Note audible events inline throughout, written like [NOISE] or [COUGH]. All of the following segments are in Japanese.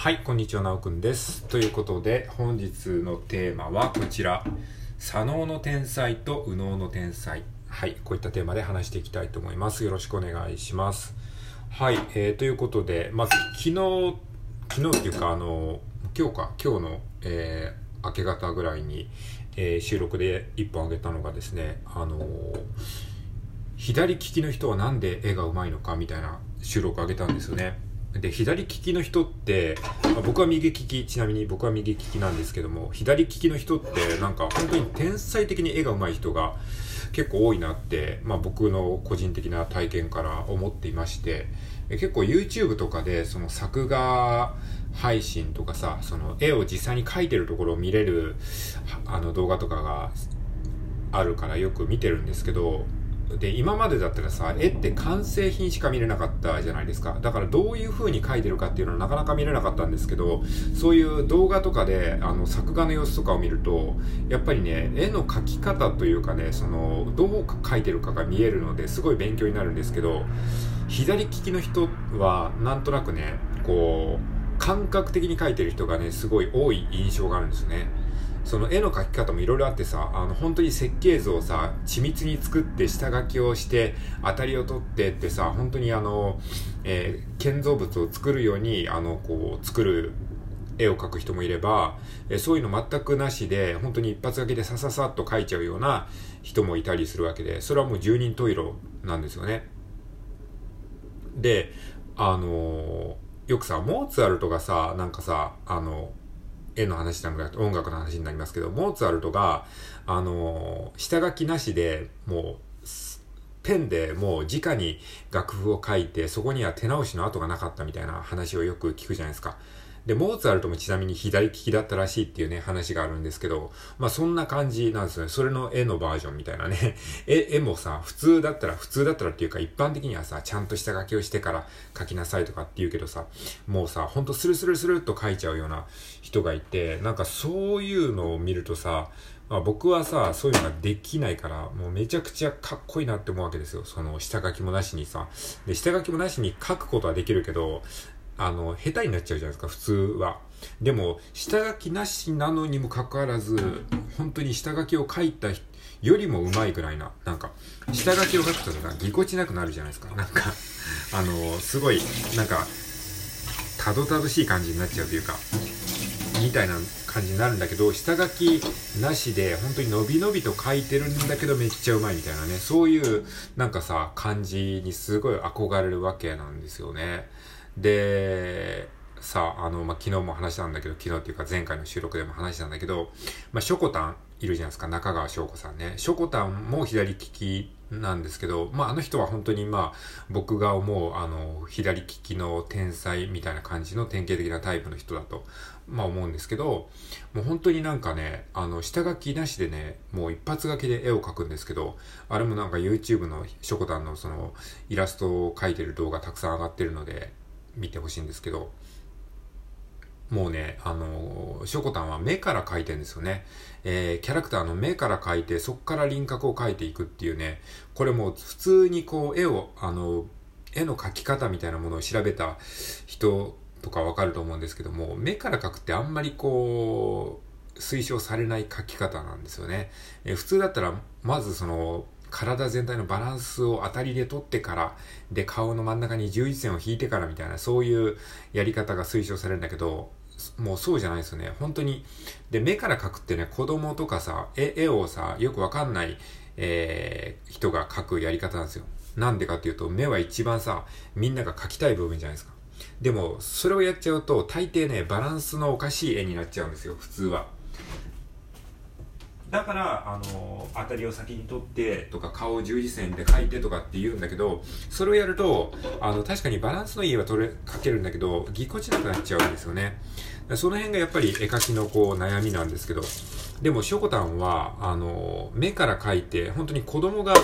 はい、こんにちは、なおくんです。ということで、本日のテーマはこちら。左脳の天才と右脳の天才。はい、こういったテーマで話していきたいと思います。よろしくお願いします。はい、えー、ということで、まず、昨日、昨日っていうか、あの、今日か、今日の、えー、明け方ぐらいに、えー、収録で1本あげたのがですね、あの左利きの人はなんで絵が上手いのかみたいな収録あげたんですよね。で、左利きの人って、僕は右利き、ちなみに僕は右利きなんですけども、左利きの人ってなんか本当に天才的に絵が上手い人が結構多いなって、まあ僕の個人的な体験から思っていまして、結構 YouTube とかでその作画配信とかさ、その絵を実際に描いてるところを見れるあの動画とかがあるからよく見てるんですけど、で、今までだったらさ、絵って完成品しか見れなかったじゃないですか。だからどういう風に描いてるかっていうのはなかなか見れなかったんですけど、そういう動画とかで、あの、作画の様子とかを見ると、やっぱりね、絵の描き方というかね、その、どう描いてるかが見えるので、すごい勉強になるんですけど、左利きの人は、なんとなくね、こう、感覚的に描いてる人がね、すごい多い印象があるんですね。その絵の描き方もいろいろあってさ、あの、本当に設計図をさ、緻密に作って下書きをして、当たりを取ってってさ、本当にあの、えー、建造物を作るように、あの、こう、作る絵を描く人もいれば、えそういうの全くなしで、本当に一発書きでさささっと描いちゃうような人もいたりするわけで、それはもう十人十色なんですよね。で、あのよくさ、モーツァルトがさ、なんかさ、あの、絵の話なのか音楽の話になりますけど、モーツァルトが、あの、下書きなしで、もう、ペンでもう直に楽譜を書いて、そこには手直しの跡がなかったみたいな話をよく聞くじゃないですか。で、モーツァルトもちなみに左利きだったらしいっていうね、話があるんですけど、まあそんな感じなんですよね。それの絵のバージョンみたいなね。[LAUGHS] 絵、絵もさ、普通だったら、普通だったらっていうか一般的にはさ、ちゃんと下書きをしてから書きなさいとかって言うけどさ、もうさ、ほんとスルスルスルっと書いちゃうような人がいて、なんかそういうのを見るとさ、まあ、僕はさ、そういうのができないから、もうめちゃくちゃかっこいいなって思うわけですよ。その下書きもなしにさ。で、下書きもなしに書くことはできるけど、あの、下手になっちゃうじゃないですか、普通は。でも、下書きなしなのにもかかわらず、本当に下書きを書いたよりもうまいぐらいな、なんか、下書きを書くとさ、ぎこちなくなるじゃないですか。なんか、[LAUGHS] あの、すごい、なんか、たどたどしい感じになっちゃうというか、みたいな感じになるんだけど、下書きなしで、本当に伸び伸びと書いてるんだけどめっちゃうまいみたいなね、そういう、なんかさ、感じにすごい憧れるわけなんですよね。で、さあ、あの、まあ、昨日も話したんだけど、昨日っていうか前回の収録でも話したんだけど、まあ、ショコタンいるじゃないですか、中川翔子さんね。ショコタンも左利きなんですけど、まあ、あの人は本当にまあ、僕が思う、あの、左利きの天才みたいな感じの典型的なタイプの人だと、まあ思うんですけど、もう本当になんかね、あの、下書きなしでね、もう一発書きで絵を描くんですけど、あれもなんか YouTube のショコタンのその、イラストを描いてる動画たくさん上がってるので、見てほしいんですけど、もうね、あの、ショコタンは目から描いてんですよね。えー、キャラクターの目から描いて、そこから輪郭を描いていくっていうね、これもう普通にこう、絵を、あの、絵の描き方みたいなものを調べた人とかわかると思うんですけども、目から描くってあんまりこう、推奨されない描き方なんですよね。えー、普通だったら、まずその、体全体のバランスを当たりで取ってから、で、顔の真ん中に十字線を引いてからみたいな、そういうやり方が推奨されるんだけど、もうそうじゃないですよね。本当に。で、目から描くってね、子供とかさ、絵絵をさ、よくわかんない、えー、人が描くやり方なんですよ。なんでかっていうと、目は一番さ、みんなが描きたい部分じゃないですか。でも、それをやっちゃうと、大抵ね、バランスのおかしい絵になっちゃうんですよ、普通は。だから、あの、当たりを先に取ってとか、顔を十字線で描いてとかって言うんだけど、それをやると、あの、確かにバランスのいい絵は取れ、描けるんだけど、ぎこちなくなっちゃうんですよね。その辺がやっぱり絵描きのこう悩みなんですけど、でも、しょこたんは、あの、目から描いて、本当に子供が、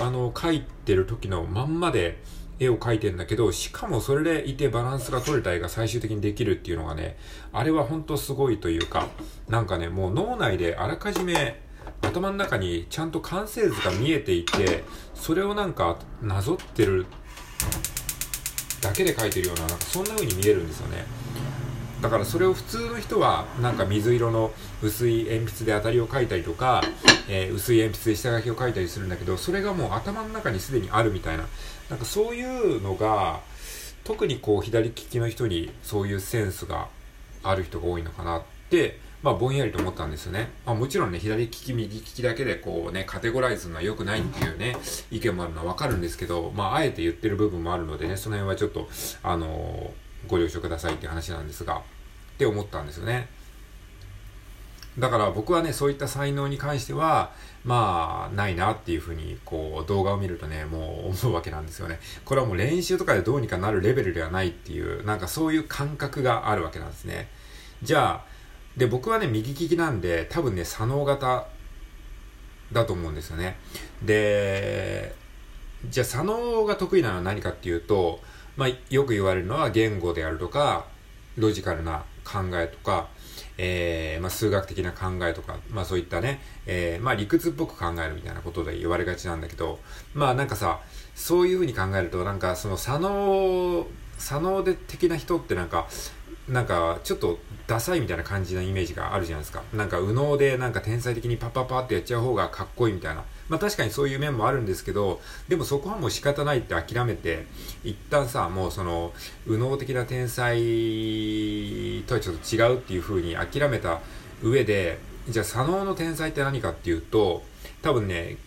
あの、描いてる時のまんまで、絵を描いてんだけど、しかもそれでいてバランスが取れた絵が最終的にできるっていうのがね、あれは本当すごいというか、なんかね、もう脳内であらかじめ頭の中にちゃんと完成図が見えていて、それをなんかなぞってるだけで描いてるような、なんかそんな風に見えるんですよね。だからそれを普通の人はなんか水色の薄い鉛筆で当たりを描いたりとか、えー、薄い鉛筆で下書きを描いたりするんだけどそれがもう頭の中にすでにあるみたいななんかそういうのが特にこう左利きの人にそういうセンスがある人が多いのかなってまあ、ぼんやりと思ったんですよね。まあ、もちろんね、左利き、右利きだけでこうね、カテゴライズするのは良くないっていうね、意見もあるのはわかるんですけど、まあ、あえて言ってる部分もあるのでね、その辺はちょっと、あのー、ご了承くださいって話なんですが、って思ったんですよね。だから僕はね、そういった才能に関しては、まあ、ないなっていうふうに、こう、動画を見るとね、もう思うわけなんですよね。これはもう練習とかでどうにかなるレベルではないっていう、なんかそういう感覚があるわけなんですね。じゃあ、で、僕はね、右利きなんで、多分ね、左脳型だと思うんですよね。で、じゃあ左脳が得意なのは何かっていうと、まあ、よく言われるのは言語であるとか、ロジカルな考えとか、えー、まあ、数学的な考えとか、まあそういったね、えー、まあ理屈っぽく考えるみたいなことで言われがちなんだけど、まあなんかさ、そういうふうに考えると、なんかその左脳、左脳で的な人ってなんか、なんかちょっとダサいみたいな感じなイメージがあるじゃないですか。なんか右脳でなんか天才的にパッパッパってやっちゃう方がかっこいいみたいな。まあ確かにそういう面もあるんですけど、でもそこはもう仕方ないって諦めて、一旦さ、もうその右脳的な天才とはちょっと違うっていう風に諦めた上で、じゃあ左脳の天才って何かっていうと、多分ね、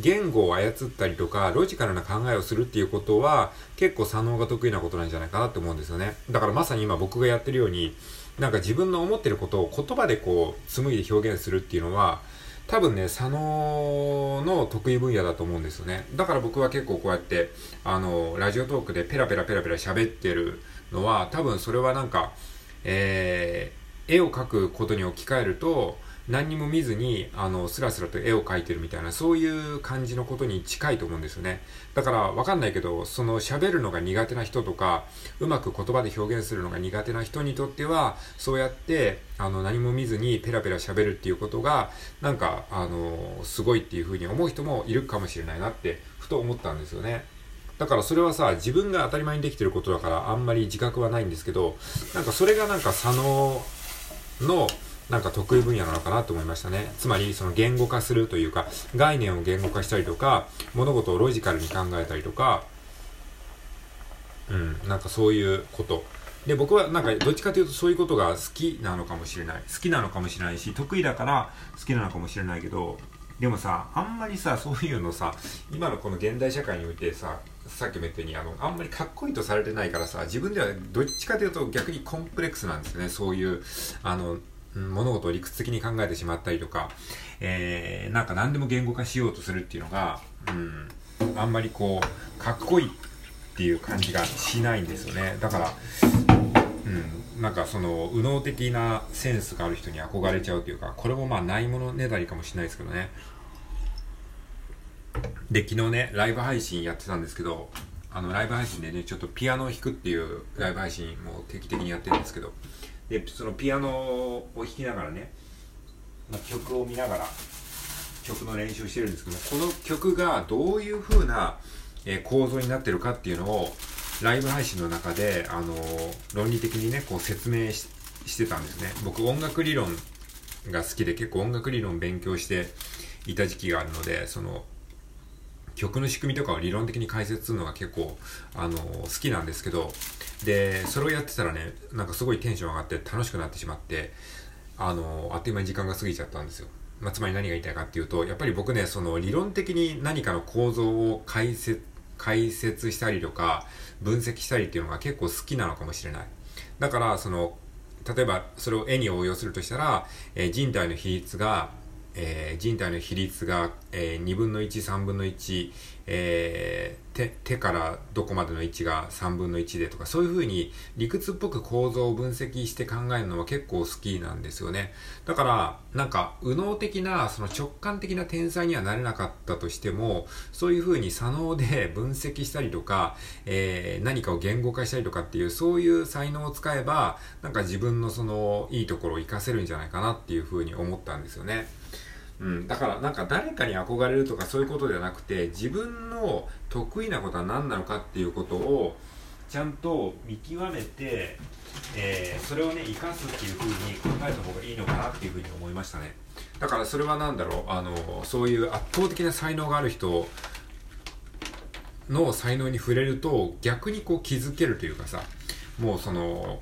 言語を操ったりとか、ロジカルな考えをするっていうことは、結構左脳が得意なことなんじゃないかなって思うんですよね。だからまさに今僕がやってるように、なんか自分の思ってることを言葉でこう、紡いで表現するっていうのは、多分ね、左脳の得意分野だと思うんですよね。だから僕は結構こうやって、あの、ラジオトークでペラペラペラペラ喋ってるのは、多分それはなんか、えー、絵を描くことに置き換えると、何にも見ずに、あの、スラスラと絵を描いてるみたいな、そういう感じのことに近いと思うんですよね。だから、わかんないけど、その喋るのが苦手な人とか、うまく言葉で表現するのが苦手な人にとっては、そうやって、あの、何も見ずにペラペラ喋るっていうことが、なんか、あの、すごいっていうふうに思う人もいるかもしれないなって、ふと思ったんですよね。だからそれはさ、自分が当たり前にできてることだからあんまり自覚はないんですけど、なんかそれがなんか左脳のなんか得意分野なのかなと思いましたね。つまり、その言語化するというか、概念を言語化したりとか、物事をロジカルに考えたりとか、うん、なんかそういうこと。で、僕はなんかどっちかというとそういうことが好きなのかもしれない。好きなのかもしれないし、得意だから好きなのかもしれないけど、でもさ、あんまりさ、そういうのさ、今のこの現代社会においてさ、さっきも言ったように、あの、あんまりかっこいいとされてないからさ、自分ではどっちかというと逆にコンプレックスなんですよね。そういう、あの、物事を理屈的に考えてしまったりとか、えー、なんか何でも言語化しようとするっていうのが、うん、あんまりこう、かっこいいっていう感じがしないんですよね。だから、うん、なんかその、右脳的なセンスがある人に憧れちゃうというか、これもまあないものねだりかもしれないですけどね。で、昨日ね、ライブ配信やってたんですけど、あの、ライブ配信でね、ちょっとピアノを弾くっていうライブ配信も定期的にやってるんですけど、でそのピアノを弾きながらね、まあ、曲を見ながら曲の練習してるんですけどこの曲がどういう風な、え、構造になってるかっていうのをライブ配信の中で、あの、論理的にねこう説明してたんですね。僕音楽理論が好きで結構音楽理論勉強していた時期があるのでその曲の仕組みとかを理論的に解説するのが結構、あの、好きなんですけどで、それをやってたらね、なんかすごいテンション上がって楽しくなってしまって、あの、あっという間に時間が過ぎちゃったんですよ。まあ、つまり何が言いたいかっていうと、やっぱり僕ね、その理論的に何かの構造を解説、解説したりとか、分析したりっていうのが結構好きなのかもしれない。だから、その、例えばそれを絵に応用するとしたら、えー、人体の比率が、えー、人体の比率が、えー、2分の1、3分の1、えー、手手からどこまでの位置が3分の1でとかそういうふうに理屈っぽく構造を分析して考えるのは結構好きなんですよねだからなんか右脳的なその直感的な天才にはなれなかったとしてもそういうふうに左脳で [LAUGHS] 分析したりとか、えー、何かを言語化したりとかっていうそういう才能を使えばなんか自分のそのいいところを活かせるんじゃないかなっていうふうに思ったんですよね。うん、だからなんか誰かに憧れるとかそういうことではなくて自分の得意なことは何なのかっていうことをちゃんと見極めて、えー、それをね生かすっていう風に考えた方がいいのかなっていう風に思いましたね。だからそれは何だろうあのそういう圧倒的な才能がある人の才能に触れると逆にこう気づけるというかさもうその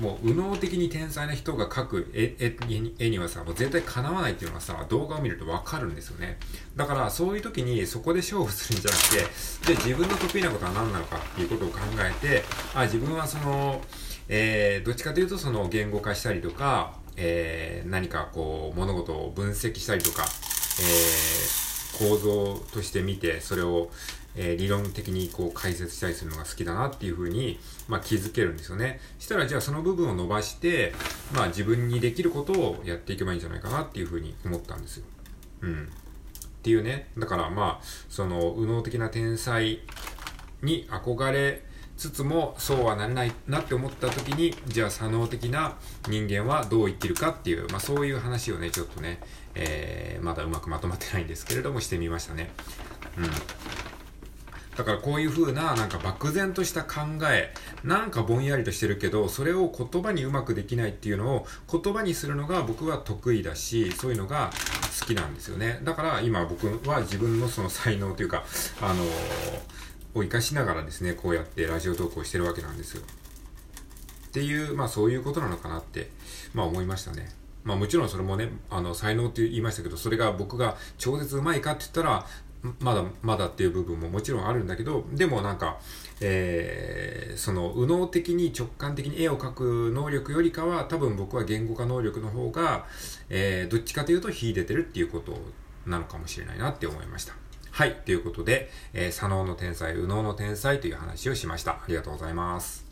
もう右脳的に天才な人が描く絵にはさ、もう絶対叶わないっていうのはさ、動画を見るとわかるんですよね。だからそういう時にそこで勝負するんじゃなくて、で、自分の得意なことは何なのかっていうことを考えて、あ、自分はその、えー、どっちかというとその言語化したりとか、えー、何かこう物事を分析したりとか、えー、構造として見て、それを、えー、理論的にこう解説したりするのが好きだなっていうふうに、まあ、気づけるんですよね。したらじゃあその部分を伸ばして、まあ自分にできることをやっていけばいいんじゃないかなっていうふうに思ったんですよ。うん。っていうね。だからまあ、その、右脳的な天才に憧れつつも、そうはなれないなって思った時に、じゃあ左脳的な人間はどう生きるかっていう、まあそういう話をね、ちょっとね、えー、まだうまくまとまってないんですけれども、してみましたね。うん。だからこういう風ななんか漠然とした考え、なんかぼんやりとしてるけど、それを言葉にうまくできないっていうのを言葉にするのが僕は得意だし、そういうのが好きなんですよね。だから今僕は自分のその才能というか、あの、を活かしながらですね、こうやってラジオ投稿してるわけなんですよ。っていう、まあそういうことなのかなって、まあ思いましたね。まあもちろんそれもね、あの、才能って言いましたけど、それが僕が超絶うまいかって言ったら、まだまだっていう部分ももちろんあるんだけど、でもなんか、えー、その、右脳的に直感的に絵を描く能力よりかは、多分僕は言語化能力の方が、えー、どっちかというと秀でてるっていうことなのかもしれないなって思いました。はい。ということで、えー、左脳の天才、右脳の天才という話をしました。ありがとうございます。